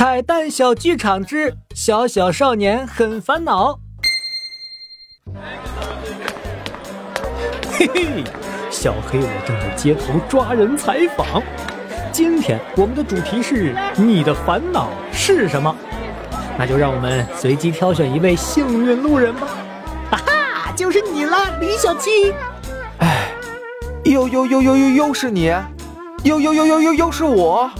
彩蛋小剧场之小小少年很烦恼。嘿嘿，小黑我正在街头抓人采访。今天我们的主题是你的烦恼是什么？那就让我们随机挑选一位幸运路人吧。啊哈，就是你了，李小七。哎，又又又又又又是你，又又又又又又是我。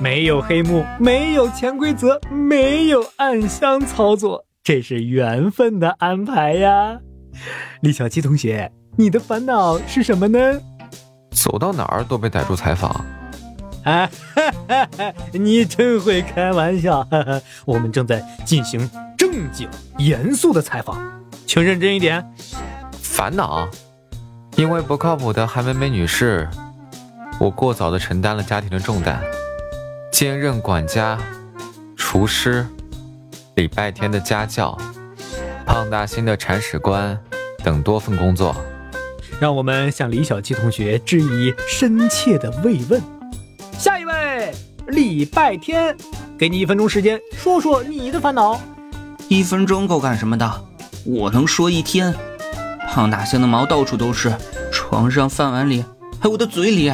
没有黑幕，没有潜规则，没有暗箱操作，这是缘分的安排呀。李小七同学，你的烦恼是什么呢？走到哪儿都被逮住采访。啊，哈哈哈，你真会开玩笑。哈哈，我们正在进行正经、严肃的采访，请认真一点。烦恼，因为不靠谱的韩美美女士，我过早的承担了家庭的重担。兼任管家、厨师、礼拜天的家教、胖大星的铲屎官等多份工作，让我们向李小七同学致以深切的慰问。下一位，礼拜天，给你一分钟时间，说说你的烦恼。一分钟够干什么的？我能说一天。胖大星的毛到处都是，床上、饭碗里，还有我的嘴里。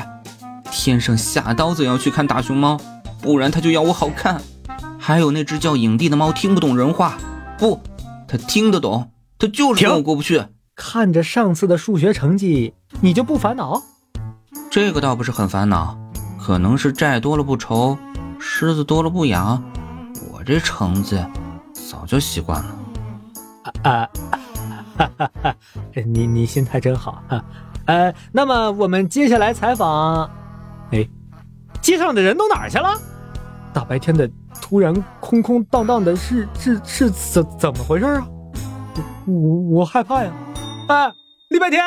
天上下刀子要去看大熊猫。不然他就要我好看，还有那只叫影帝的猫听不懂人话，不，他听得懂，他就是跟我过不去。看着上次的数学成绩，你就不烦恼？这个倒不是很烦恼，可能是债多了不愁，虱子多了不痒。我这成绩早就习惯了。啊，哈哈哈！你你心态真好哈。呃，那么我们接下来采访，哎，街上的人都哪儿去了？大白天的，突然空空荡荡的，是是是怎怎么回事啊？我我我害怕呀！哎，礼拜天。